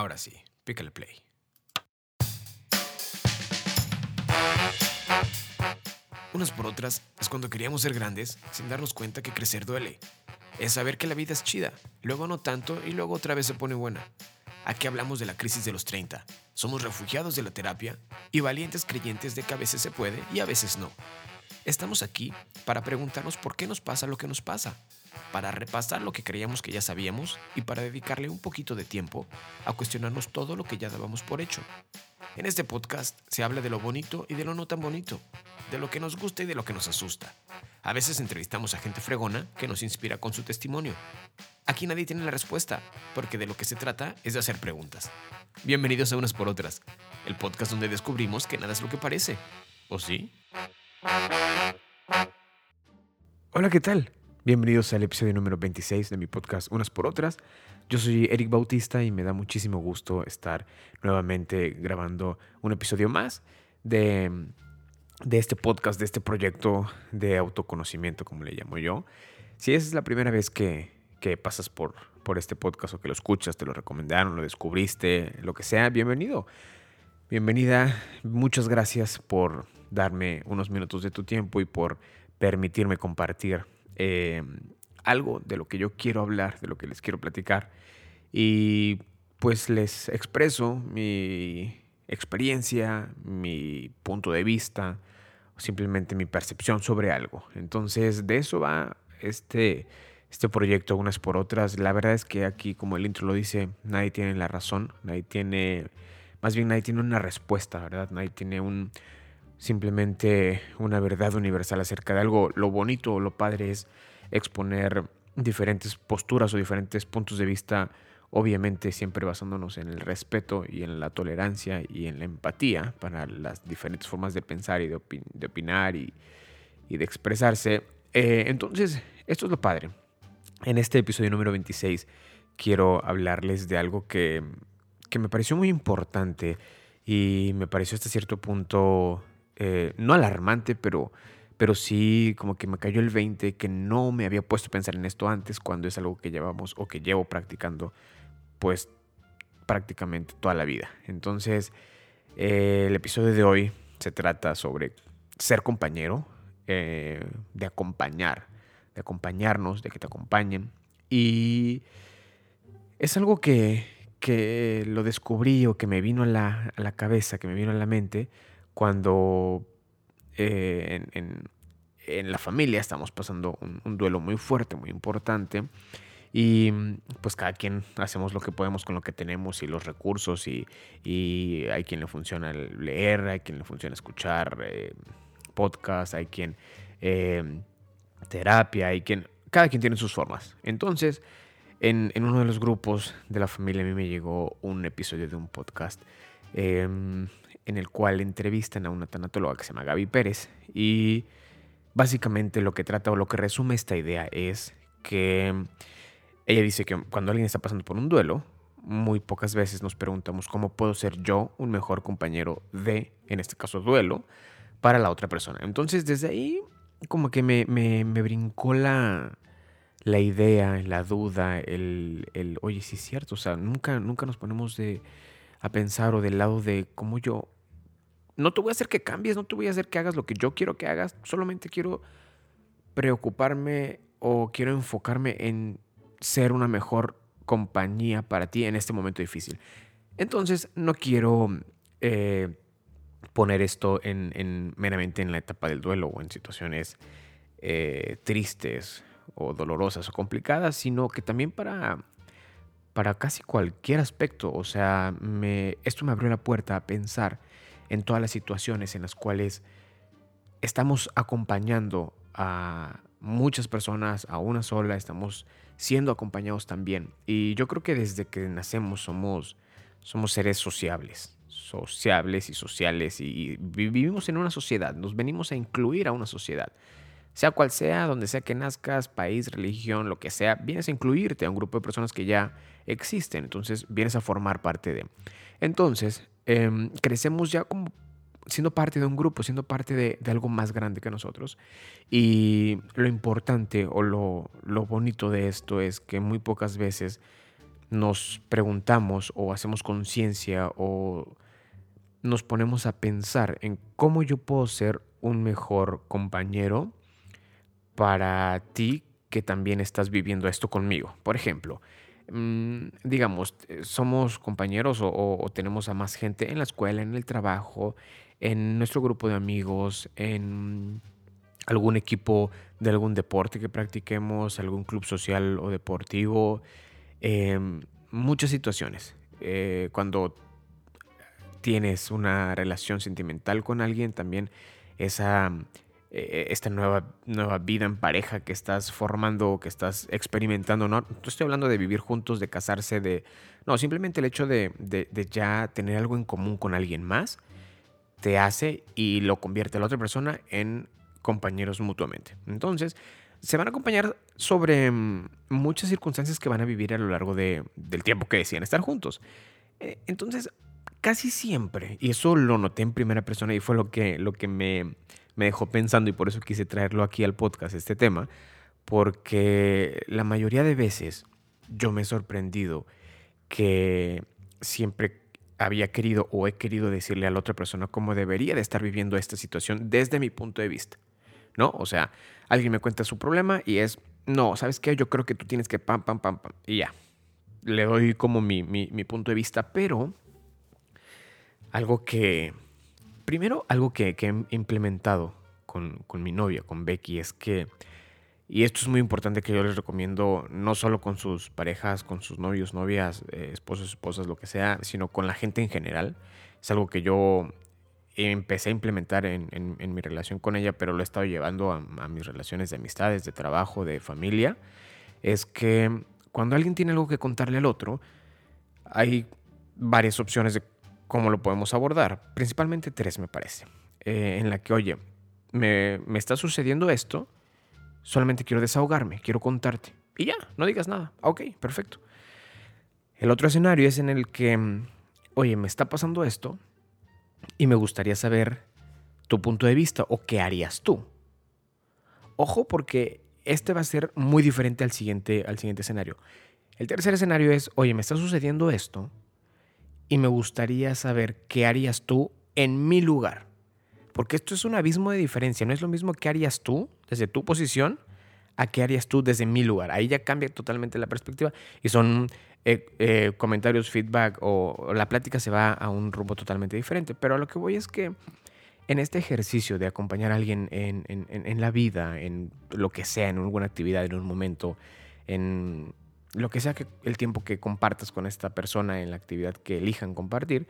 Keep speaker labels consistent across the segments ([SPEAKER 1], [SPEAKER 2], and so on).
[SPEAKER 1] Ahora sí, pícale play. Unas por otras es cuando queríamos ser grandes sin darnos cuenta que crecer duele. Es saber que la vida es chida, luego no tanto y luego otra vez se pone buena. Aquí hablamos de la crisis de los 30. Somos refugiados de la terapia y valientes creyentes de que a veces se puede y a veces no. Estamos aquí para preguntarnos por qué nos pasa lo que nos pasa, para repasar lo que creíamos que ya sabíamos y para dedicarle un poquito de tiempo a cuestionarnos todo lo que ya dábamos por hecho. En este podcast se habla de lo bonito y de lo no tan bonito, de lo que nos gusta y de lo que nos asusta. A veces entrevistamos a gente fregona que nos inspira con su testimonio. Aquí nadie tiene la respuesta, porque de lo que se trata es de hacer preguntas. Bienvenidos a Unas por Otras, el podcast donde descubrimos que nada es lo que parece. ¿O sí? Hola, ¿qué tal? Bienvenidos al episodio número 26 de mi podcast Unas por Otras. Yo soy Eric Bautista y me da muchísimo gusto estar nuevamente grabando un episodio más de, de este podcast, de este proyecto de autoconocimiento, como le llamo yo. Si es la primera vez que, que pasas por, por este podcast o que lo escuchas, te lo recomendaron, lo descubriste, lo que sea, bienvenido. Bienvenida, muchas gracias por darme unos minutos de tu tiempo y por permitirme compartir eh, algo de lo que yo quiero hablar, de lo que les quiero platicar. Y pues les expreso mi experiencia, mi punto de vista, simplemente mi percepción sobre algo. Entonces, de eso va este, este proyecto unas por otras. La verdad es que aquí, como el intro lo dice, nadie tiene la razón, nadie tiene, más bien nadie tiene una respuesta, ¿verdad? Nadie tiene un simplemente una verdad universal acerca de algo. Lo bonito o lo padre es exponer diferentes posturas o diferentes puntos de vista, obviamente siempre basándonos en el respeto y en la tolerancia y en la empatía para las diferentes formas de pensar y de, opinar y, de expresarse. Eh, entonces, esto es lo padre. En este episodio número 26 quiero hablarles de algo que, que me pareció muy importante y me pareció hasta cierto punto, eh, no alarmante, pero pero sí como que me cayó el 20 que no me había puesto a pensar en esto antes cuando es algo que llevamos o que llevo practicando pues prácticamente toda la vida. Entonces, eh, el episodio de hoy se trata sobre ser compañero, eh, de acompañar, de acompañarnos, de que te acompañen. Y es algo que, que lo descubrí o que me vino a la, a la cabeza, que me vino a la mente cuando eh, en, en, la familia estamos pasando un, duelo muy fuerte, muy importante. Y pues cada quien hacemos lo que podemos con lo que tenemos y los recursos y, y hay quien le funciona leer, hay quien le funciona escuchar eh, podcast, hay quien eh, terapia, hay quien, cada quien tiene sus formas. Entonces, en, en, uno de los grupos de la familia a mí me llegó un episodio de un podcast em, en el cual entrevistan a una tanatóloga que se llama Gaby Pérez y básicamente lo que trata o lo que resume esta idea es que ella dice que cuando alguien está pasando por un duelo, muy pocas veces nos preguntamos cómo puedo ser yo un mejor compañero de, en este caso, duelo, para la otra persona. Entonces, desde ahí, como que me, me, brincó la, la idea, la duda, el, el, oye, sí es cierto, o sea, nunca, nunca nos ponemos de, a pensar o del lado de cómo yo no te voy a hacer que cambies, no te voy a hacer que hagas lo que yo quiero que hagas, solamente quiero preocuparme o quiero enfocarme en ser una mejor compañía para ti en este momento difícil. Entonces, no quiero eh, poner esto en, meramente en la etapa del duelo o en situaciones eh, tristes o dolorosas o complicadas, sino que también para, para casi cualquier aspecto. O sea, esto me abrió la puerta a pensar en todas las situaciones en las cuales estamos acompañando a muchas personas, a una sola, estamos siendo acompañados también. Y yo creo que desde que nacemos somos, somos seres sociables, sociables y sociales y vivimos en una sociedad, nos venimos a incluir a una sociedad. Sea cual sea, donde sea que nazcas, país, religión, lo que sea, vienes a incluirte a un grupo de personas que ya existen, entonces vienes a formar parte de. Entonces, Em, crecemos ya como siendo parte de un grupo, siendo parte de, algo más grande que nosotros. Y lo importante o lo, bonito de esto es que muy pocas veces nos preguntamos o hacemos conciencia o nos ponemos a pensar en cómo yo puedo ser un mejor compañero para ti que también estás viviendo esto conmigo. Por ejemplo, mm, digamos, eh, somos compañeros o, tenemos a más gente en la escuela, en el trabajo, en nuestro grupo de amigos, en algún equipo de algún deporte que practiquemos, algún club social o deportivo, em, muchas situaciones. Eh, cuando tienes una relación sentimental con alguien, también esa, eh, esta nueva, nueva vida en pareja que estás formando, que estás experimentando, no, estoy hablando de vivir juntos, de casarse, de... No, simplemente el hecho de, de, ya tener algo en común con alguien más te hace y lo convierte a la otra persona en compañeros mutuamente. Entonces, se van a acompañar sobre mm, muchas circunstancias que van a vivir a lo largo de, del tiempo que decían estar juntos. Eh, entonces, casi siempre, y eso lo noté en primera persona y fue lo que, lo que me, me dejó pensando y por eso quise traerlo aquí al podcast, este tema, porque la mayoría de veces yo me he sorprendido que siempre había querido o he querido decirle a la otra persona cómo debería de estar viviendo esta situación desde mi punto de vista. ¿No? O sea, alguien me cuenta su problema y es, no, ¿sabes qué? Yo creo que tú tienes que pam, pam, pam, pam. Y ya. Le doy como mi, mi, mi punto de vista, pero algo que, primero, algo que, he implementado con, mi novia, con Becky, es que, y esto es muy importante que yo les recomiendo, no solo con sus parejas, con sus novios, novias, eh, esposos, esposas, lo que sea, sino con la gente en general. Es algo que yo empecé a implementar en, mi relación con ella, pero lo he estado llevando a, a, mis relaciones de amistades, de trabajo, de familia, es que cuando alguien tiene algo que contarle al otro, hay varias opciones de cómo lo podemos abordar. Principalmente tres, me parece. Eh, en la que, oye, me, me está sucediendo esto, solamente quiero desahogarme, quiero contarte. Y ya, no digas nada. Ok, perfecto. El otro escenario es en el que, oye, me está pasando esto y me gustaría saber tu punto de vista o qué harías tú. Ojo porque este va a ser muy diferente al siguiente, al siguiente escenario. El tercer escenario es, oye, me está sucediendo esto y me gustaría saber qué harías tú en mi lugar. Porque esto es un abismo de diferencia. No es lo mismo que harías tú desde tu posición a qué harías tú desde mi lugar. Ahí ya cambia totalmente la perspectiva y son eh, eh, comentarios, feedback o, la plática se va a un rumbo totalmente diferente. Pero a lo que voy es que en este ejercicio de acompañar a alguien en, en la vida, en lo que sea, en alguna actividad, en un momento, en lo que sea que el tiempo que compartas con esta persona en la actividad que elijan compartir,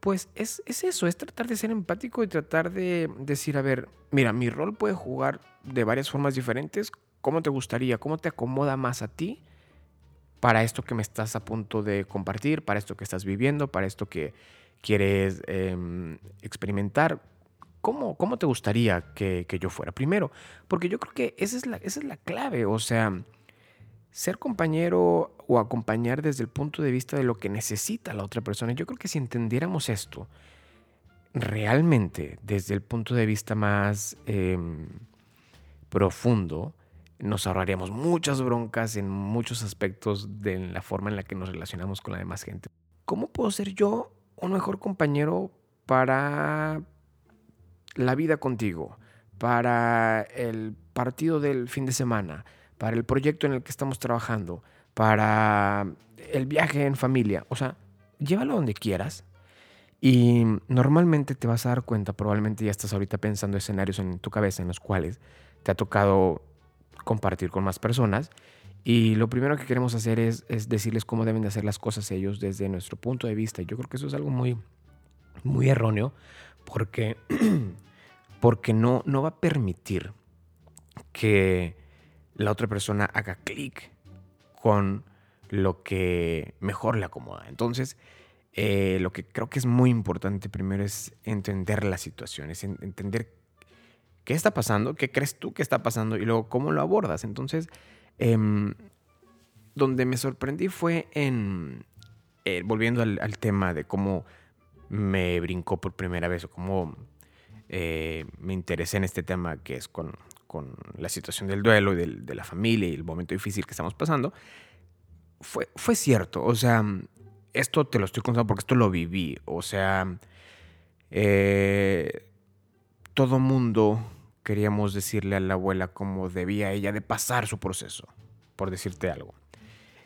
[SPEAKER 1] pues es, eso, es tratar de ser empático y tratar de decir, a ver, mira, mi rol puede jugar de varias formas diferentes, ¿cómo te gustaría? ¿Cómo te acomoda más a ti para esto que me estás a punto de compartir, para esto que estás viviendo, para esto que quieres em, experimentar? ¿Cómo, ¿Cómo, te gustaría que, que, yo fuera? Primero, porque yo creo que esa es la, esa es la clave, o sea ser compañero o acompañar desde el punto de vista de lo que necesita la otra persona. Yo creo que si entendiéramos esto realmente desde el punto de vista más em, profundo, nos ahorraríamos muchas broncas en muchos aspectos de la forma en la que nos relacionamos con la demás gente. ¿Cómo puedo ser yo un mejor compañero para la vida contigo, para el partido del fin de semana, para el proyecto en el que estamos trabajando, para el viaje en familia. O sea, llévalo donde quieras. Y normalmente te vas a dar cuenta, probablemente ya estás ahorita pensando escenarios en tu cabeza en los cuales te ha tocado compartir con más personas. Y lo primero que queremos hacer es, decirles cómo deben de hacer las cosas ellos desde nuestro punto de vista. Yo creo que eso es algo muy, muy erróneo porque, porque no, no va a permitir que la otra persona haga clic con lo que mejor le acomoda. Entonces, eh, lo que creo que es muy importante primero es entender la situación, es entender qué está pasando, qué crees tú que está pasando y luego cómo lo abordas. Entonces, em, donde me sorprendí fue en, eh, volviendo al, tema de cómo me brincó por primera vez o cómo eh, me interesé en este tema que es con, con la situación del duelo y de la familia y el momento difícil que estamos pasando, fue, fue cierto. O sea, esto te lo estoy contando porque esto lo viví. O sea, eh, todo mundo queríamos decirle a la abuela cómo debía ella de pasar su proceso, por decirte algo.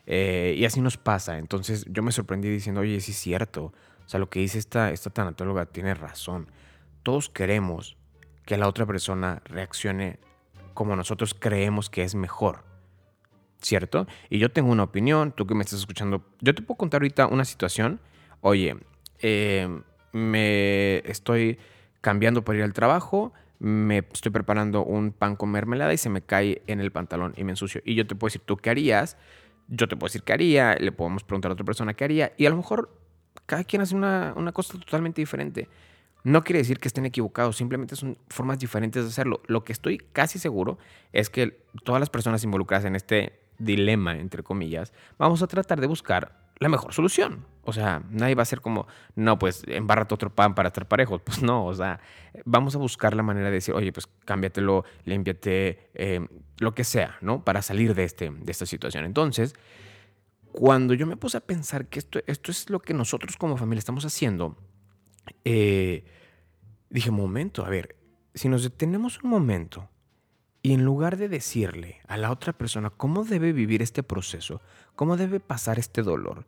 [SPEAKER 1] Eh, y así nos pasa. Entonces yo me sorprendí diciendo, oye, sí es cierto. O sea, lo que dice esta, esta tanatóloga tiene razón. Todos queremos que la otra persona reaccione como nosotros creemos que es mejor. ¿Cierto? Y yo tengo una opinión, tú que me estás escuchando, yo te puedo contar ahorita una situación. Oye, eh, me estoy cambiando para ir al trabajo, me estoy preparando un pan con mermelada y se me cae en el pantalón y me ensucio. Y yo te puedo decir, ¿tú qué harías? Yo te puedo decir qué haría, le podemos preguntar a otra persona qué haría. Y a lo mejor cada quien hace una, una cosa totalmente diferente. No quiere decir que estén equivocados, simplemente son formas diferentes de hacerlo. Lo que estoy casi seguro es que todas las personas involucradas en este dilema, entre comillas, vamos a tratar de buscar la mejor solución. O sea, nadie va a ser como, no, pues embárrate otro pan para estar parejos. Pues no, o sea, vamos a buscar la manera de decir, oye, pues cámbiatelo, límpiate, eh, lo que sea, ¿no? Para salir de, este, de esta situación. Entonces, cuando yo me puse a pensar que esto, esto es lo que nosotros como familia estamos haciendo, eh, dije, momento, a ver, si nos detenemos un momento y en lugar de decirle a la otra persona cómo debe vivir este proceso, cómo debe pasar este dolor,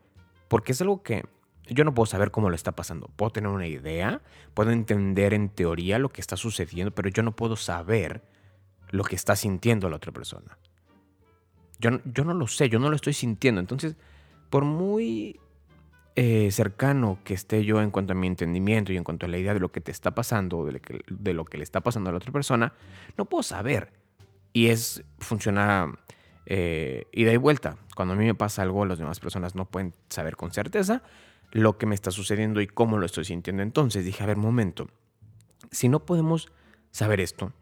[SPEAKER 1] porque es algo que yo no puedo saber cómo lo está pasando. Puedo tener una idea, puedo entender en teoría lo que está sucediendo, pero yo no puedo saber lo que está sintiendo la otra persona. Yo, yo no lo sé, yo no lo estoy sintiendo. Entonces, por muy eh, cercano que esté yo en cuanto a mi entendimiento y en cuanto a la idea de lo que te está pasando, de lo que, de lo que le está pasando a la otra persona, no puedo saber. Y es, funciona eh, ida y vuelta. Cuando a mí me pasa algo, las demás personas no pueden saber con certeza lo que me está sucediendo y cómo lo estoy sintiendo. Entonces dije, a ver, momento, si no podemos saber esto,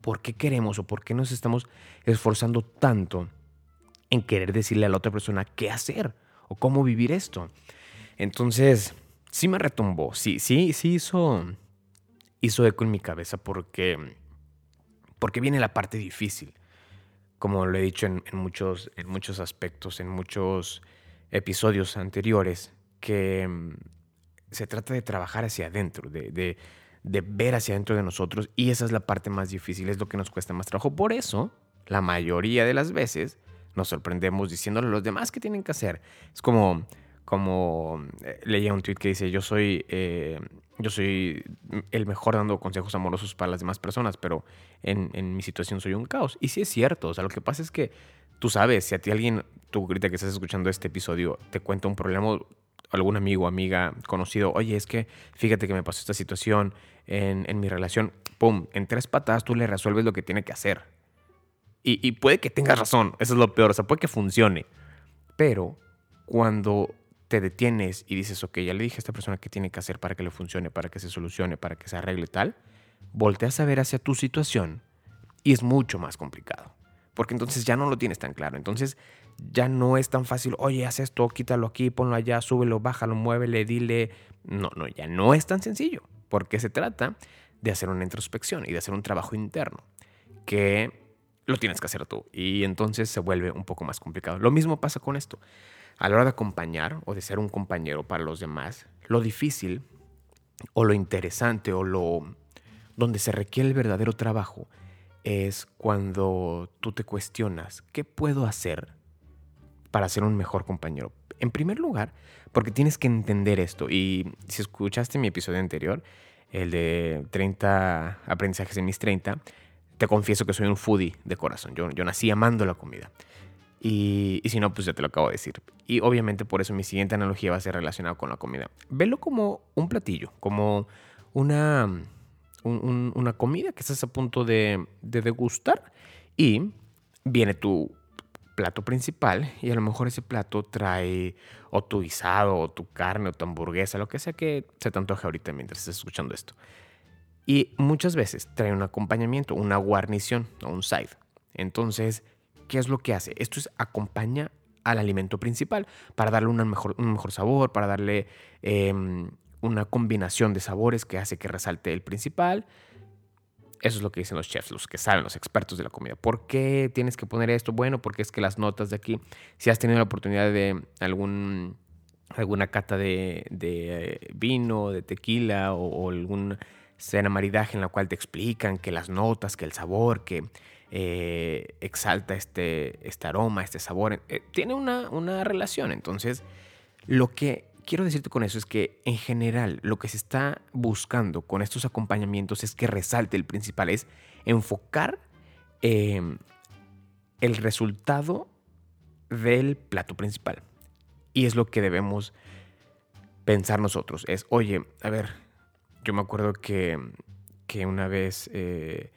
[SPEAKER 1] ¿por qué queremos o por qué nos estamos esforzando tanto en querer decirle a la otra persona qué hacer o cómo vivir esto? Entonces, sí me retumbó, sí, sí, sí hizo, hizo eco en mi cabeza porque, porque viene la parte difícil. Como lo he dicho en, muchos, en muchos aspectos, en muchos episodios anteriores, que mm, se trata de trabajar hacia adentro, de, de, de ver hacia adentro de nosotros y esa es la parte más difícil, es lo que nos cuesta más trabajo. Por eso, la mayoría de las veces nos sorprendemos diciéndole a los demás qué tienen que hacer. Es como, como eh, leía un tweet que dice, yo soy, eh, yo soy el mejor dando consejos amorosos para las demás personas, pero en, mi situación soy un caos. Y sí es cierto, o sea, lo que pasa es que tú sabes, si a ti alguien, tú ahorita que estás escuchando este episodio, te cuenta un problema, algún amigo, amiga, conocido, oye, es que fíjate que me pasó esta situación en, en mi relación, ¡pum!, en tres patadas tú le resuelves lo que tiene que hacer. Y, puede que tengas razón, eso es lo peor, o sea, puede que funcione. Pero cuando te detienes y dices, ok, ya le dije a esta persona qué tiene que hacer para que le funcione, para que se solucione, para que se arregle tal, volteas a ver hacia tu situación y es mucho más complicado. Porque entonces ya no lo tienes tan claro. Entonces ya no es tan fácil, oye, haz esto, quítalo aquí, ponlo allá, súbelo, bájalo, muévele, dile. No, no, ya no es tan sencillo. Porque se trata de hacer una introspección y de hacer un trabajo interno que lo tienes que hacer tú. Y entonces se vuelve un poco más complicado. Lo mismo pasa con esto a la hora de acompañar o de ser un compañero para los demás, lo difícil o lo interesante o lo donde se requiere el verdadero trabajo es cuando tú te cuestionas, ¿qué puedo hacer para ser un mejor compañero? En primer lugar, porque tienes que entender esto y si escuchaste mi episodio anterior, el de 30 aprendizajes en mis 30, te confieso que soy un foodie de corazón. Yo, yo nací amando la comida. Y, si no, pues ya te lo acabo de decir. Y obviamente por eso mi siguiente analogía va a ser relacionada con la comida. Velo como un platillo, como una, una comida que estás a punto de, de degustar y viene tu plato principal y a lo mejor ese plato trae o tu guisado o tu carne o tu hamburguesa, lo que sea que se te antoje ahorita mientras estés escuchando esto. Y muchas veces trae un acompañamiento, una guarnición o un side. Entonces, ¿Qué es lo que hace? Esto es acompaña al alimento principal para darle un mejor, un mejor sabor, para darle em, una combinación de sabores que hace que resalte el principal. Eso es lo que dicen los chefs, los que saben, los expertos de la comida. ¿Por qué tienes que poner esto? Bueno, porque es que las notas de aquí, si has tenido la oportunidad de algún, alguna cata de, de vino, de tequila o algún cena maridaje en la cual te explican que las notas, que el sabor, que eh, exalta este, este aroma, este sabor, eh, tiene una, una relación. Entonces, lo que quiero decirte con eso es que en general lo que se está buscando con estos acompañamientos es que resalte el principal, es enfocar em, el resultado del plato principal. Y es lo que debemos pensar nosotros. Es, oye, a ver, yo me acuerdo que, que una vez, eh,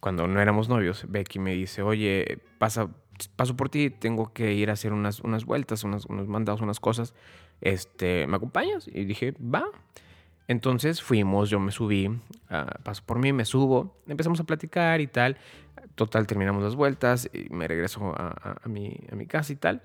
[SPEAKER 1] cuando no éramos novios, Becky me dice, oye, pasa, paso por ti, tengo que ir a hacer unas, unas vueltas, unos mandados, unas cosas este, ¿me acompañas? Y dije, va. Entonces fuimos, yo me subí, uh, paso por mí, me subo, empezamos a platicar y tal. Total, terminamos las vueltas y me regreso a, a, mi, a mi casa y tal.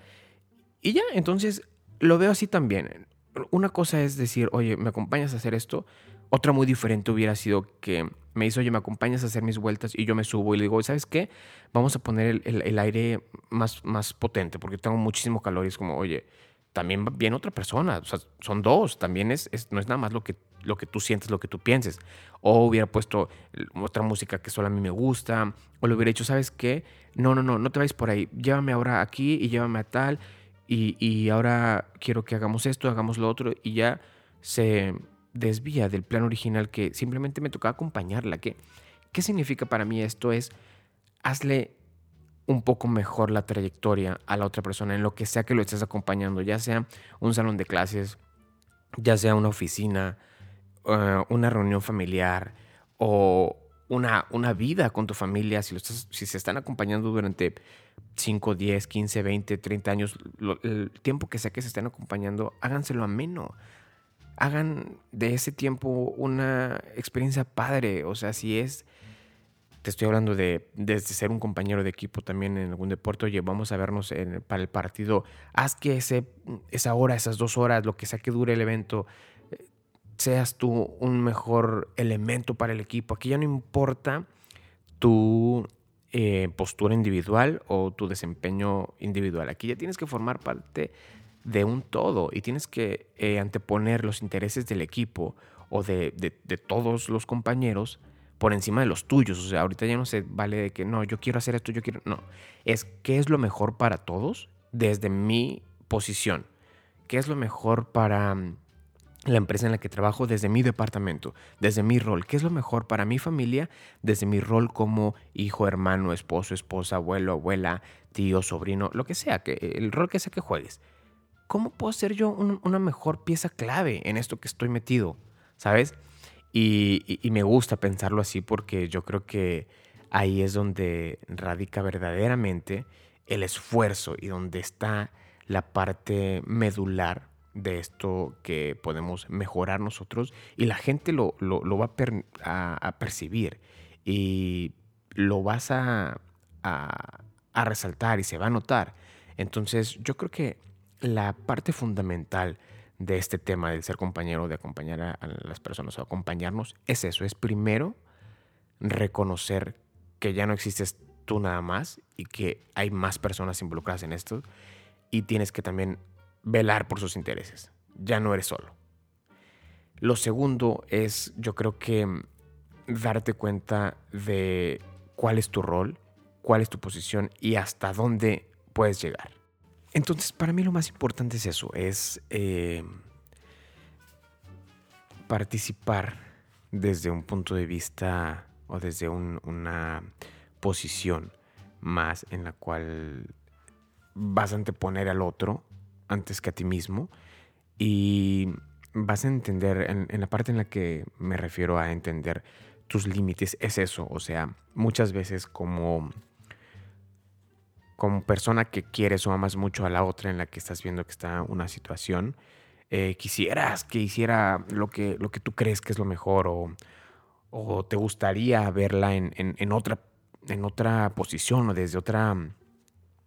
[SPEAKER 1] Y ya, entonces lo veo así también. Una cosa es decir, oye, ¿me acompañas a hacer esto? Otra muy diferente hubiera sido que me dice, oye, ¿me acompañas a hacer mis vueltas? Y yo me subo y le digo, ¿sabes qué? Vamos a poner el, el, aire más, más potente porque tengo muchísimo calor. Y es como, oye, también viene otra persona. O sea, son dos. También es, no es nada más lo que, lo que tú sientes, lo que tú pienses. O hubiera puesto otra música que solo a mí me gusta. O le hubiera dicho, ¿sabes qué? No, no, no, no te vayas por ahí. Llévame ahora aquí y llévame a tal. Y, y ahora quiero que hagamos esto, hagamos lo otro. Y ya se desvía del plan original que simplemente me tocaba acompañarla. ¿Qué, ¿Qué significa para mí esto? Es hazle un poco mejor la trayectoria a la otra persona en lo que sea que lo estés acompañando, ya sea un salón de clases, ya sea una oficina, eh, una reunión familiar o una, una vida con tu familia, si, lo estás, si se están acompañando durante 5, 10, 15, 20, 30 años, el tiempo que sea que se estén acompañando, háganselo ameno. Hagan de ese tiempo una experiencia padre. O sea, si es te estoy hablando de desde ser un compañero de equipo también en algún deporte, oye, vamos a vernos para el partido, haz que ese, esa hora, esas dos horas, lo que sea que dure el evento, eh, seas tú un mejor elemento para el equipo. Aquí ya no importa tu eh, postura individual o tu desempeño individual. Aquí ya tienes que formar parte de un todo y tienes que eh, anteponer los intereses del equipo o de, de todos los compañeros por encima de los tuyos. O sea, ahorita ya no se vale de que no, yo quiero hacer esto, yo quiero. No. Es qué es lo mejor para todos desde mi posición. ¿Qué es lo mejor para mm, la empresa en la que trabajo desde mi departamento, desde mi rol? ¿Qué es lo mejor para mi familia desde mi rol como hijo, hermano, esposo, esposa, abuelo, abuela, tío, sobrino, lo que sea, que, el rol que sea que juegues? ¿Cómo puedo ser yo una mejor pieza clave en esto que estoy metido? ¿Sabes? Y, me gusta pensarlo así porque yo creo que ahí es donde radica verdaderamente el esfuerzo y donde está la parte medular de esto que podemos mejorar nosotros y la gente lo, va a, percibir y lo vas a, a resaltar y se va a notar. Entonces yo creo que la parte fundamental de este tema del ser compañero, de acompañar a, las personas o acompañarnos, es eso, es primero reconocer que ya no existes tú nada más y que hay más personas involucradas en esto y tienes que también velar por sus intereses. Ya no eres solo. Lo segundo es, yo creo que darte cuenta de cuál es tu rol, cuál es tu posición y hasta dónde puedes llegar. Entonces, para mí lo más importante es eso, es eh, participar desde un punto de vista o desde una posición más en la cual vas a anteponer al otro antes que a ti mismo y vas a entender, en, en la parte en la que me refiero a entender tus límites, es eso, o sea, muchas veces como como persona que quieres o amas mucho a la otra en la que estás viendo que está una situación, eh, quisieras que hiciera lo que, lo que tú crees que es lo mejor o, o te gustaría verla en, en, otra, en otra posición o desde otra,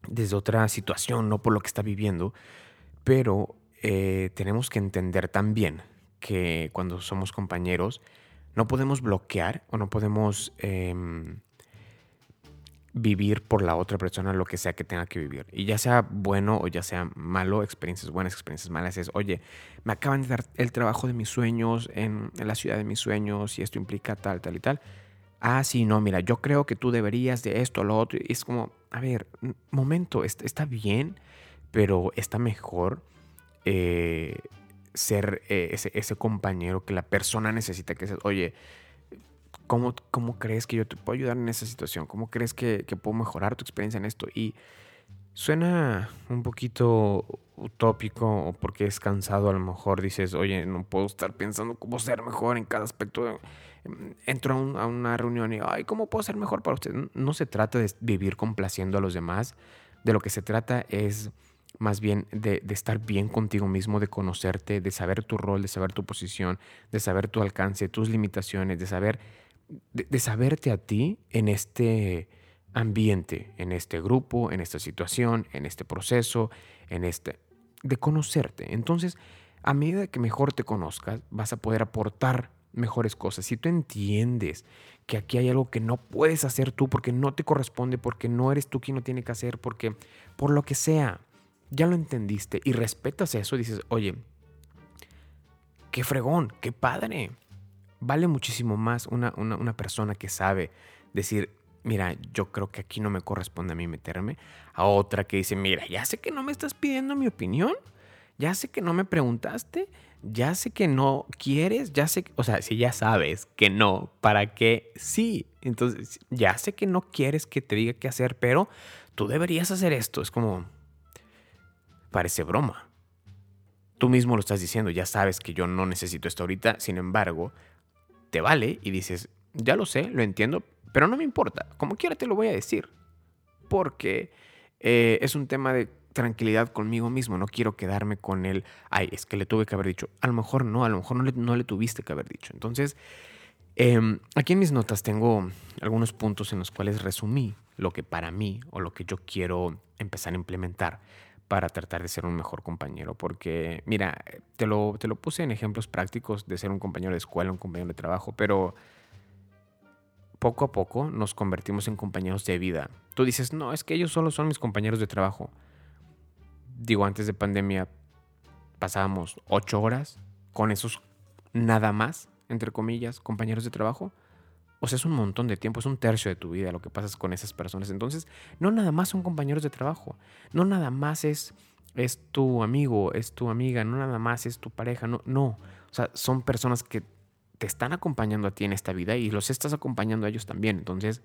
[SPEAKER 1] desde otra situación, no por lo que está viviendo, pero eh, tenemos que entender también que cuando somos compañeros, no podemos bloquear o no podemos em, vivir por la otra persona lo que sea que tenga que vivir. Y ya sea bueno o ya sea malo, experiencias buenas, experiencias malas, es, oye, me acaban de dar el trabajo de mis sueños en, la ciudad de mis sueños y esto implica tal, tal y tal. Ah, sí, no, mira, yo creo que tú deberías de esto, lo otro. Y es como, a ver, momento, está bien, pero está mejor eh, ser eh, ese, ese compañero que la persona necesita, que es, oye, ¿Cómo, ¿Cómo, crees que yo te puedo ayudar en esa situación? ¿Cómo crees que, puedo mejorar tu experiencia en esto? Y suena un poquito utópico o porque es cansado a lo mejor dices, oye, no puedo estar pensando cómo ser mejor en cada aspecto. Entro a, una reunión y, ay, ¿cómo puedo ser mejor para usted? No se trata de vivir complaciendo a los demás. De lo que se trata es más bien de, estar bien contigo mismo, de conocerte, de saber tu rol, de saber tu posición, de saber tu alcance, tus limitaciones, de saber de, saberte a ti en este ambiente, en este grupo, en esta situación, en este proceso, en este, de conocerte. Entonces, a medida que mejor te conozcas, vas a poder aportar mejores cosas. Si tú entiendes que aquí hay algo que no puedes hacer tú porque no te corresponde, porque no eres tú quien lo tiene que hacer, porque por lo que sea, ya lo entendiste y respetas eso, dices, oye, qué fregón, qué padre vale muchísimo más una, una, persona que sabe decir, mira, yo creo que aquí no me corresponde a mí meterme, a otra que dice, mira, ya sé que no me estás pidiendo mi opinión, ya sé que no me preguntaste, ya sé que no quieres, ya sé, o sea, si ya sabes que no, ¿para qué sí? Entonces, ya sé que no quieres que te diga qué hacer, pero tú deberías hacer esto. Es como, parece broma. Tú mismo lo estás diciendo, ya sabes que yo no necesito esto ahorita, sin embargo, te vale y dices, ya lo sé, lo entiendo, pero no me importa, como quiera te lo voy a decir, porque eh, es un tema de tranquilidad conmigo mismo, no quiero quedarme con él, ay, es que le tuve que haber dicho, a lo mejor no, a lo mejor no le, no le tuviste que haber dicho. Entonces, em, aquí en mis notas tengo algunos puntos en los cuales resumí lo que para mí o lo que yo quiero empezar a implementar para tratar de ser un mejor compañero. Porque, mira, te lo, te lo puse en ejemplos prácticos de ser un compañero de escuela, un compañero de trabajo, pero poco a poco nos convertimos en compañeros de vida. Tú dices, no, es que ellos solo son mis compañeros de trabajo. Digo, antes de pandemia pasábamos ocho horas con esos nada más, entre comillas, compañeros de trabajo. O sea, es un montón de tiempo, es un tercio de tu vida lo que pasas con esas personas. Entonces, no nada más son compañeros de trabajo, no nada más es, es tu amigo, es tu amiga, no nada más es tu pareja, no, no. O sea, son personas que te están acompañando a ti en esta vida y los estás acompañando a ellos también. Entonces,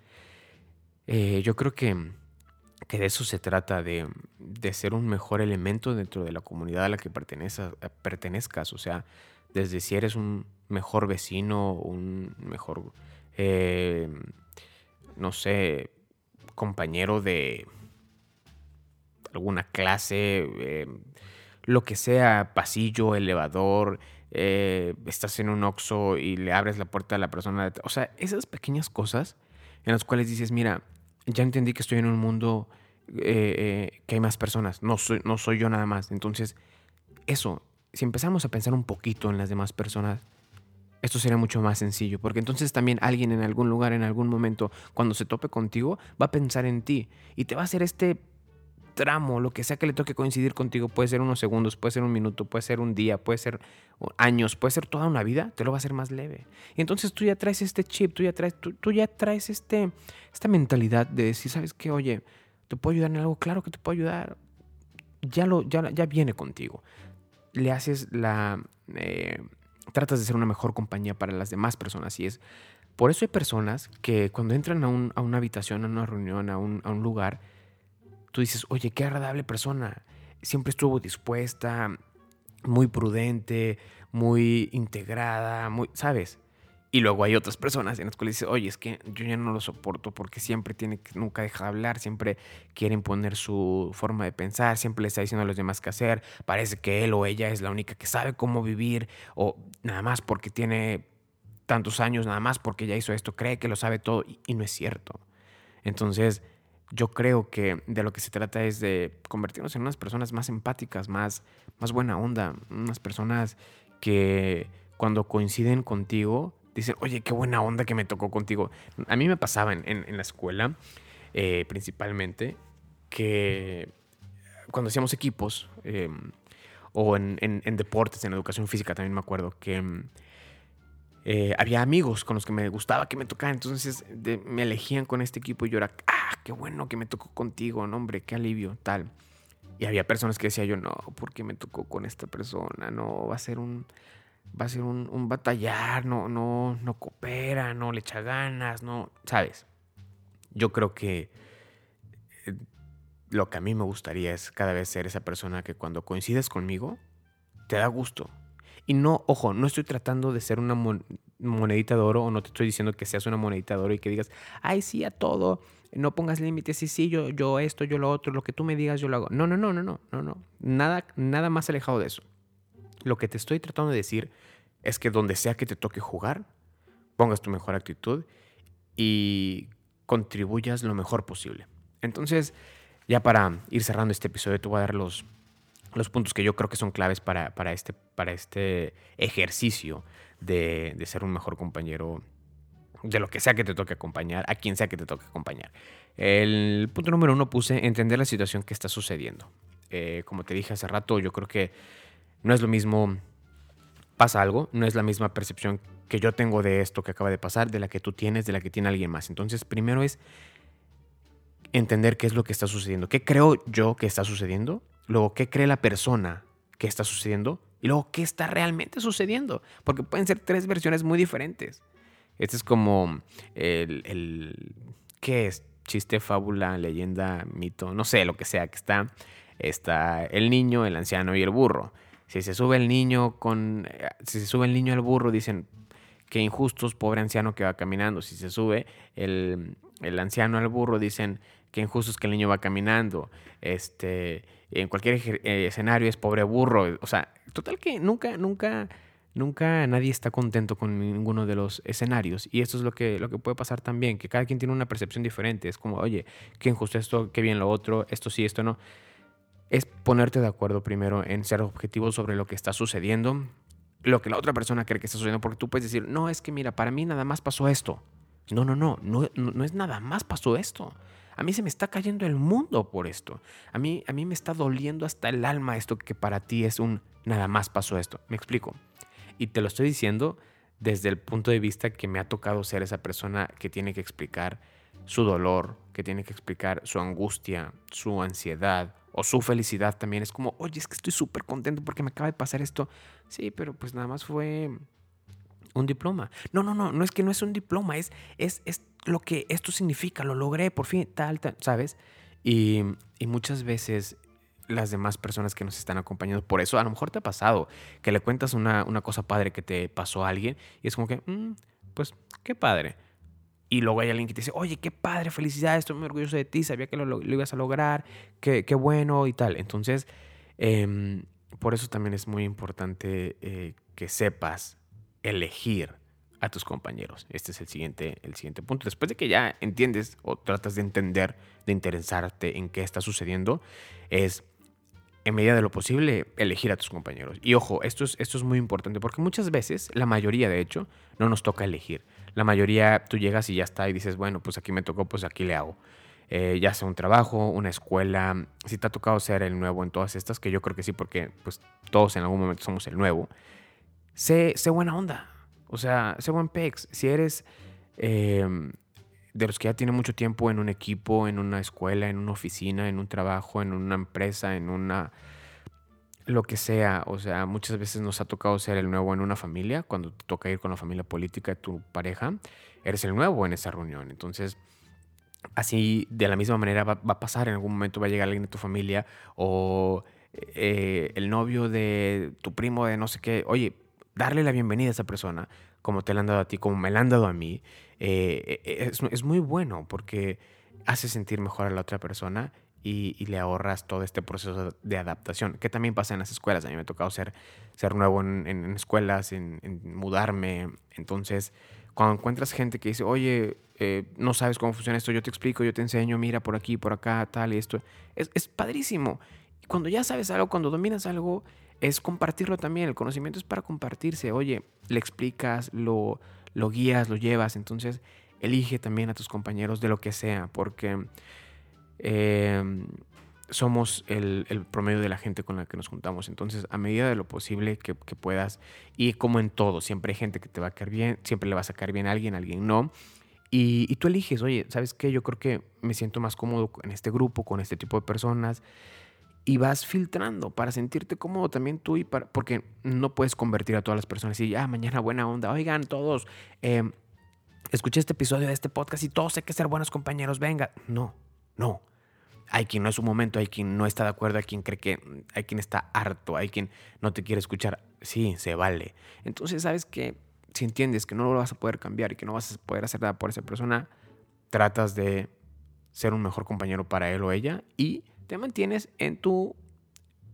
[SPEAKER 1] eh, yo creo que, que, de eso se trata, de, de, ser un mejor elemento dentro de la comunidad a la que pertenezcas. O sea, desde si eres un mejor vecino, un mejor eh, no sé, compañero de alguna clase, eh, lo que sea, pasillo, elevador, eh, estás en un oxo y le abres la puerta a la persona. O sea, esas pequeñas cosas en las cuales dices, mira, ya entendí que estoy en un mundo que hay más personas, no soy, no soy yo nada más. Entonces, eso, si empezamos a pensar un poquito en las demás personas, esto sería mucho más sencillo, porque entonces también alguien en algún lugar, en algún momento, cuando se tope contigo, va a pensar en ti y te va a hacer este tramo, lo que sea que le toque coincidir contigo, puede ser unos segundos, puede ser un minuto, puede ser un día, puede ser años, puede ser toda una vida, te lo va a hacer más leve. Y entonces tú ya traes este chip, tú ya traes, tú, ya traes este, esta mentalidad de decir, ¿sabes qué? Oye, ¿te puedo ayudar en algo? Claro que te puedo ayudar. Ya, lo, ya, ya viene contigo. Le haces la... Eh, tratas de ser una mejor compañía para las demás personas. Y es por eso hay personas que cuando entran a, una habitación, a una reunión, a un, a un lugar, tú dices, oye, qué agradable persona. Siempre estuvo dispuesta, muy prudente, muy integrada, muy, ¿sabes? Y luego hay otras personas en las cuales dices, oye, es que yo ya no lo soporto porque siempre tiene que, nunca deja de hablar, siempre quiere imponer su forma de pensar, siempre le está diciendo a los demás qué hacer, parece que él o ella es la única que sabe cómo vivir, o nada más porque tiene tantos años, nada más porque ya hizo esto, cree que lo sabe todo, y, no es cierto. Entonces, yo creo que de lo que se trata es de convertirnos en unas personas más empáticas, más, más buena onda, unas personas que cuando coinciden contigo dicen, oye, qué buena onda que me tocó contigo. A mí me pasaba en, en, la escuela, eh, principalmente, que cuando hacíamos equipos, em, o en, en, deportes, en educación física también me acuerdo, que em, eh, había amigos con los que me gustaba que me tocaran. Entonces me elegían con este equipo y yo era, ah, qué bueno que me tocó contigo, no, hombre, qué alivio, tal. Y había personas que decía yo, no, ¿por qué me tocó con esta persona? No, va a ser un, va a ser un, batallar, no, no, no coopera, no le echa ganas, no, ¿sabes? Yo creo que eh, lo que a mí me gustaría es cada vez ser esa persona que cuando coincides conmigo, te da gusto. Y no, ojo, no estoy tratando de ser una monedita de oro o no te estoy diciendo que seas una monedita de oro y que digas, ay, sí, a todo, no pongas límites, sí, sí, yo, yo esto, yo lo otro, lo que tú me digas, yo lo hago. No, no, no, no, no, no, no. Nada, nada más alejado de eso. Lo que te estoy tratando de decir es que donde sea que te toque jugar, pongas tu mejor actitud y contribuyas lo mejor posible. Entonces, ya para ir cerrando este episodio, te voy a dar los, los puntos que yo creo que son claves para, para, este, para este ejercicio de, de ser un mejor compañero de lo que sea que te toque acompañar, a quien sea que te toque acompañar. El punto número uno puse entender la situación que está sucediendo. Eh, como te dije hace rato, yo creo que no es lo mismo, pasa algo, no es la misma percepción que yo tengo de esto que acaba de pasar, de la que tú tienes, de la que tiene alguien más. Entonces, primero es entender qué es lo que está sucediendo, qué creo yo que está sucediendo, luego qué cree la persona que está sucediendo y luego qué está realmente sucediendo, porque pueden ser tres versiones muy diferentes. Este es como el, el, ¿qué es? Chiste, fábula, leyenda, mito, no sé, lo que sea que está. Está el niño, el anciano y el burro. Si se sube el niño con, si se sube el niño al burro, dicen que injustos, pobre anciano que va caminando. Si se sube el, el anciano al burro, dicen que injustos que el niño va caminando. Este, en cualquier eh, escenario es pobre burro. O sea, total que nunca, nunca Nunca nadie está contento con ninguno de los escenarios. Y esto es lo que, lo que puede pasar también, que cada quien tiene una percepción diferente. Es como, oye, qué injusto esto, qué bien lo otro, esto sí, esto no. Es ponerte de acuerdo primero en ser objetivo sobre lo que está sucediendo, lo que la otra persona cree que está sucediendo, porque tú puedes decir, no, es que mira, para mí nada más pasó esto. No, no, no, no, no es nada más pasó esto. A mí se me está cayendo el mundo por esto. A mí, a mí me está doliendo hasta el alma esto que para ti es un nada más pasó esto. Me explico. Y te lo estoy diciendo desde el punto de vista que me ha tocado ser esa persona que tiene que explicar su dolor, que tiene que explicar su angustia, su ansiedad o su felicidad también. Es como, oye, es que estoy súper contento porque me acaba de pasar esto. Sí, pero pues nada más fue un diploma. No, no, no, no es que no es un diploma, es, es, es lo que esto significa, lo logré por fin, tal, tal, ¿sabes? Y, y muchas veces las demás personas que nos están acompañando. Por eso a lo mejor te ha pasado que le cuentas una, cosa padre que te pasó a alguien y es como que, mm, pues, qué padre. Y luego hay alguien que te dice, oye, qué padre, felicidades, estoy muy orgulloso de ti, sabía que lo, ibas a lograr, qué, qué, bueno y tal. Entonces, em, por eso también es muy importante eh, que sepas elegir a tus compañeros. Este es el siguiente, el siguiente punto. Después de que ya entiendes o tratas de entender, de interesarte en qué está sucediendo, es en medida de lo posible, elegir a tus compañeros. Y ojo, esto es, esto es muy importante porque muchas veces, la mayoría de hecho, no nos toca elegir. La mayoría tú llegas y ya está y dices, bueno, pues aquí me tocó, pues aquí le hago. Eh, ya sea un trabajo, una escuela, si te ha tocado ser el nuevo en todas estas, que yo creo que sí, porque pues todos en algún momento somos el nuevo, sé, sé buena onda. O sea, sé buen pex. Si eres... Em, de los que ya tienen mucho tiempo en un equipo, en una escuela, en una oficina, en un trabajo, en una empresa, en una lo que sea, o sea, muchas veces nos ha tocado ser el nuevo en una familia, cuando te toca ir con la familia política de tu pareja, eres el nuevo en esa reunión. Entonces, así de la misma manera va, a pasar, en algún momento va a llegar alguien de tu familia o eh, el novio de tu primo de no sé qué, oye, darle la bienvenida a esa persona, como te la han dado a ti, como me la han dado a mí, eh, eh, es, muy bueno porque hace sentir mejor a la otra persona y, le ahorras todo este proceso de adaptación, que también pasa en las escuelas. A mí me ha tocado ser, ser nuevo en, escuelas, en, mudarme. Entonces, cuando encuentras gente que dice, oye, eh, no sabes cómo funciona esto, yo te explico, yo te enseño, mira por aquí, por acá, tal y esto, es, es padrísimo. Y cuando ya sabes algo, cuando dominas algo, es compartirlo también. El conocimiento es para compartirse. Oye, le explicas, lo, lo guías, lo llevas. Entonces, elige también a tus compañeros de lo que sea, porque em, somos el, promedio de la gente con la que nos juntamos. Entonces, a medida de lo posible que, puedas, y como en todo, siempre hay gente que te va a caer bien, siempre le va a sacar bien a alguien, a alguien no. Y, tú eliges, oye, ¿sabes qué? Yo creo que me siento más cómodo en este grupo, con este tipo de personas. Y vas filtrando para sentirte cómodo también tú y para, porque no puedes convertir a todas las personas y, ah, mañana buena onda, oigan todos, eh, escuché este episodio de este podcast y todos hay que ser buenos compañeros, venga. No, no hay quien no es su momento, hay quien no está de acuerdo, hay quien cree que, hay quien está harto, hay quien no te quiere escuchar. Sí, se vale. Entonces, ¿sabes que Si entiendes que no lo vas a poder cambiar y que no vas a poder hacer nada por esa persona, tratas de ser un mejor compañero para él o ella y te mantienes en tu,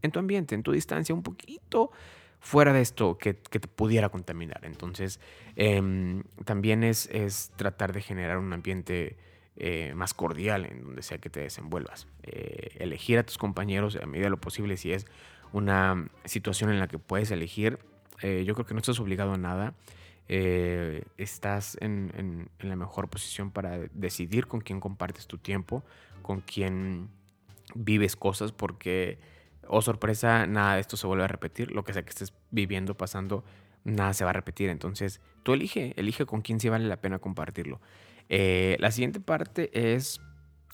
[SPEAKER 1] en tu ambiente, en tu distancia, un poquito fuera de esto que, te pudiera contaminar. Entonces, em, también es, es tratar de generar un ambiente eh, más cordial en donde sea que te desenvuelvas. Eh, elegir a tus compañeros a medida de lo posible si es una situación en la que puedes elegir. Eh, yo creo que no estás obligado a nada. estás en, la mejor posición para decidir con quién compartes tu tiempo, con quién vives cosas, porque, oh sorpresa, nada de esto se vuelve a repetir. Lo que sea que estés viviendo, pasando, nada se va a repetir. Entonces, tú elige, elige con quién sí vale la pena compartirlo. Eh, la siguiente parte es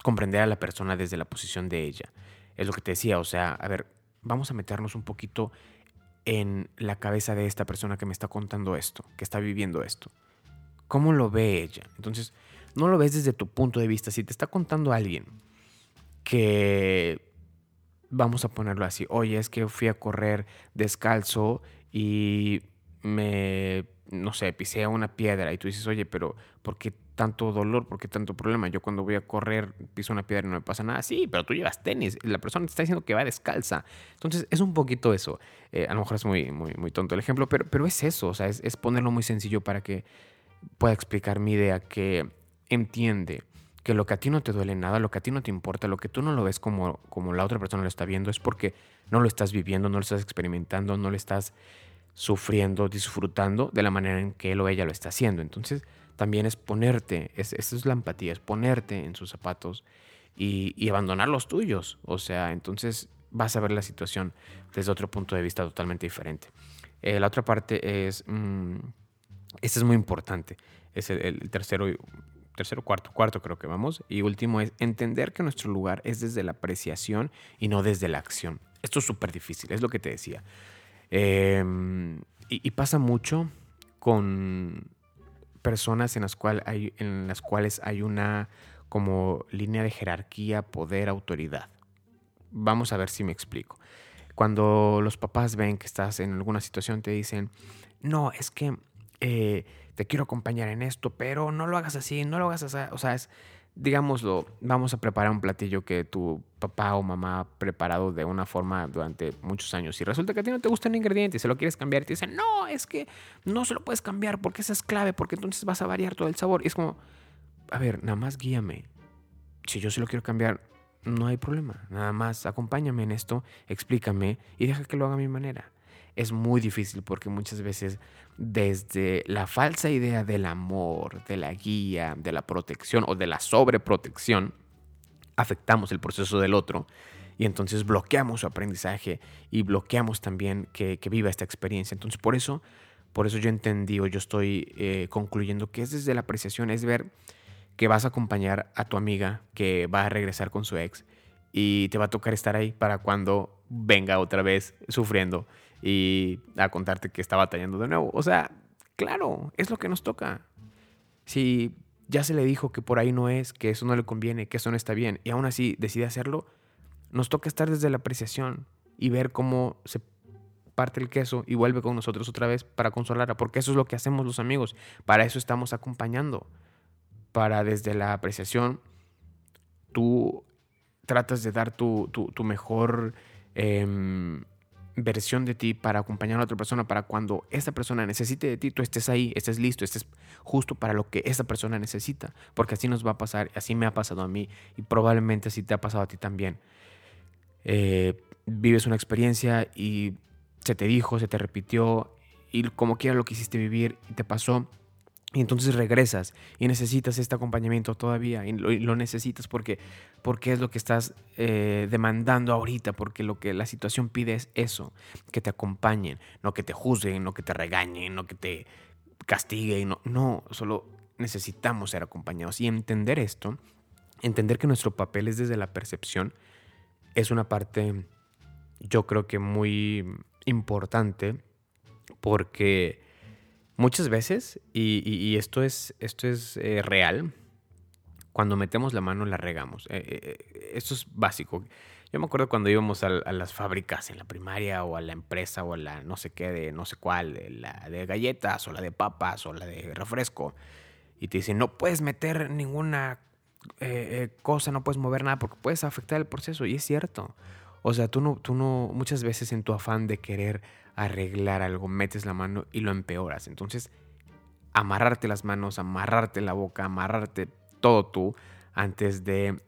[SPEAKER 1] comprender a la persona desde la posición de ella. Es lo que te decía, o sea, a ver, vamos a meternos un poquito en la cabeza de esta persona que me está contando esto, que está viviendo esto. ¿Cómo lo ve ella? Entonces, no lo ves desde tu punto de vista. Si te está contando alguien que, vamos a ponerlo así, oye, es que fui a correr descalzo y me, no sé, pisé una piedra y tú dices, oye, pero ¿por qué tanto dolor? ¿Por qué tanto problema? Yo cuando voy a correr piso una piedra y no me pasa nada. Sí, pero tú llevas tenis. La persona te está diciendo que va descalza. Entonces es un poquito eso. Eh, a lo mejor es muy, muy, muy tonto el ejemplo, pero, pero es eso. O sea, es, es ponerlo muy sencillo para que pueda explicar mi idea, que entiende que lo que a ti no te duele nada, lo que a ti no te importa, lo que tú no lo ves como, como la otra persona lo está viendo, es porque no lo estás viviendo, no lo estás experimentando, no lo estás sufriendo, disfrutando de la manera en que él o ella lo está haciendo. Entonces, también es ponerte, es, es la empatía, es ponerte en sus zapatos y, abandonar los tuyos. O sea, entonces vas a ver la situación desde otro punto de vista totalmente diferente. Eh, la otra parte es, mmm, este es muy importante, es el, el tercero, tercero, cuarto, cuarto creo que vamos. Y último es entender que nuestro lugar es desde la apreciación y no desde la acción. Esto es súper difícil, es lo que te decía. Em, y, pasa mucho con personas en las, en las cuales hay una como línea de jerarquía, poder, autoridad. Vamos a ver si me explico. Cuando los papás ven que estás en alguna situación, te dicen, no, es que eh, te quiero acompañar en esto, pero no lo hagas así, no lo hagas así. O sea, es, digámoslo, vamos a preparar un platillo que tu papá o mamá ha preparado de una forma durante muchos años y resulta que a ti no te gusta el ingrediente y se lo quieres cambiar y te dicen, no, es que no se lo puedes cambiar porque esa es clave, porque entonces vas a variar todo el sabor. Y es como, a ver, nada más guíame. Si yo se lo quiero cambiar, no hay problema. Nada más acompáñame en esto, explícame y deja que lo haga a mi manera es muy difícil porque muchas veces desde la falsa idea del amor, de la guía, de la protección o de la sobreprotección, afectamos el proceso del otro y entonces bloqueamos su aprendizaje y bloqueamos también que, viva esta experiencia. Entonces por eso, por eso yo entendí o yo estoy eh, concluyendo que es desde la apreciación, es ver que vas a acompañar a tu amiga que va a regresar con su ex y te va a tocar estar ahí para cuando venga otra vez sufriendo y a contarte que está batallando de nuevo. O sea, claro, es lo que nos toca. Si ya se le dijo que por ahí no es, que eso no le conviene, que eso no está bien, y aún así decide hacerlo, nos toca estar desde la apreciación y ver cómo se parte el queso y vuelve con nosotros otra vez para consolarla, porque eso es lo que hacemos los amigos, para eso estamos acompañando, para desde la apreciación tú tratas de dar tu, tu, mejor em, versión de ti para acompañar a otra persona, para cuando esa persona necesite de ti, tú estés ahí, estés listo, estés justo para lo que esa persona necesita, porque así nos va a pasar, así me ha pasado a mí y probablemente así te ha pasado a ti también. Eh, vives una experiencia y se te dijo, se te repitió y como quiera lo quisiste vivir y te pasó, Y entonces regresas y necesitas este acompañamiento todavía y lo, necesitas porque, porque es lo que estás eh, demandando ahorita, porque lo que la situación pide es eso, que te acompañen, no que te juzguen, no que te regañen, no que te castiguen, no, no, solo necesitamos ser acompañados. Y entender esto, entender que nuestro papel es desde la percepción, es una parte yo creo que muy importante porque Muchas veces, y, esto es, esto es eh, real, cuando metemos la mano la regamos. Eh, eh, esto es básico. Yo me acuerdo cuando íbamos a, las fábricas en la primaria o a la empresa o a la no sé qué de no sé cuál, la de galletas o la de papas o la de refresco. Y te dicen, no puedes meter ninguna cosa, no puedes mover nada porque puedes afectar el proceso. Y es cierto. O sea, tú no, tú no, muchas veces en tu afán de querer arreglar algo, metes la mano y lo empeoras. Entonces, amarrarte las manos, amarrarte la boca, amarrarte todo tú antes de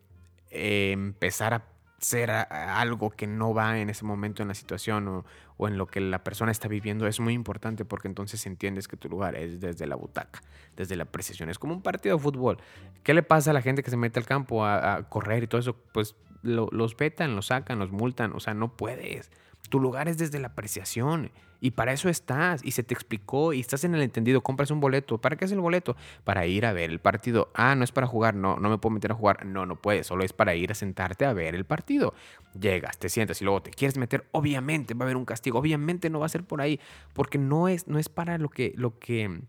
[SPEAKER 1] eh, empezar a hacer algo que no va en ese momento en la situación o, o, en lo que la persona está viviendo es muy importante porque entonces entiendes que tu lugar es desde la butaca, desde la precisión. Es como un partido de fútbol. ¿Qué le pasa a la gente que se mete al campo a, a correr y todo eso? Pues los vetan, los sacan, los multan. O sea, no puedes. Tu lugar es desde la apreciación y para eso estás y se te explicó y estás en el entendido, compras un boleto. ¿Para qué es el boleto? Para ir a ver el partido. Ah, no es para jugar, no, no me puedo meter a jugar. No, no puedes, solo es para ir a sentarte a ver el partido. Llegas, te sientas y luego te quieres meter, obviamente va a haber un castigo, obviamente no va a ser por ahí, porque no es, no es para lo que, lo que eh,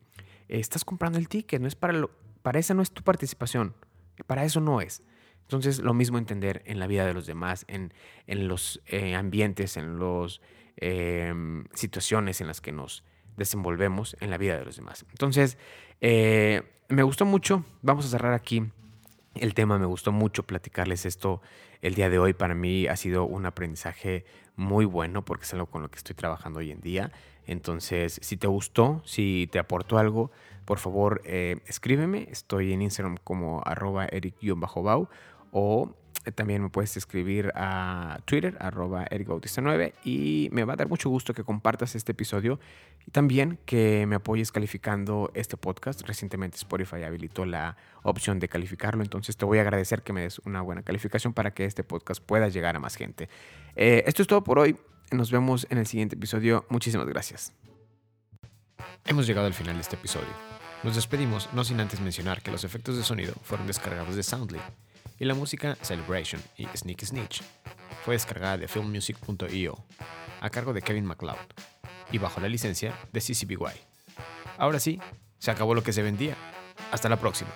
[SPEAKER 1] estás comprando el ticket, no es para lo, para esa no es tu participación, para eso no es. Entonces, lo mismo entender en la vida de los demás, en, los eh, ambientes, en las em, situaciones en las que nos desenvolvemos en la vida de los demás. Entonces, eh, me gustó mucho. Vamos a cerrar aquí el tema. Me gustó mucho platicarles esto el día de hoy. Para mí ha sido un aprendizaje muy bueno porque es algo con lo que estoy trabajando hoy en día. Entonces, si te gustó, si te aportó algo, por favor, eh, escríbeme. Estoy en Instagram como arroba eric-bau o eh, también me puedes escribir a Twitter, arroba 9 y me va a dar mucho gusto que compartas este episodio y también que me apoyes calificando este podcast. Recientemente Spotify habilitó la opción de calificarlo, entonces te voy a agradecer que me des una buena calificación para que este podcast pueda llegar a más gente. Eh, esto es todo por hoy, nos vemos en el siguiente episodio, muchísimas gracias. Hemos llegado al final de este episodio. Nos despedimos no sin antes mencionar que los efectos de sonido fueron descargados de Soundly y la música Celebration y Sneak Snitch fue descargada de filmmusic.io a cargo de Kevin MacLeod y bajo la licencia de CCBY. Ahora sí, se acabó lo que se vendía. Hasta la próxima.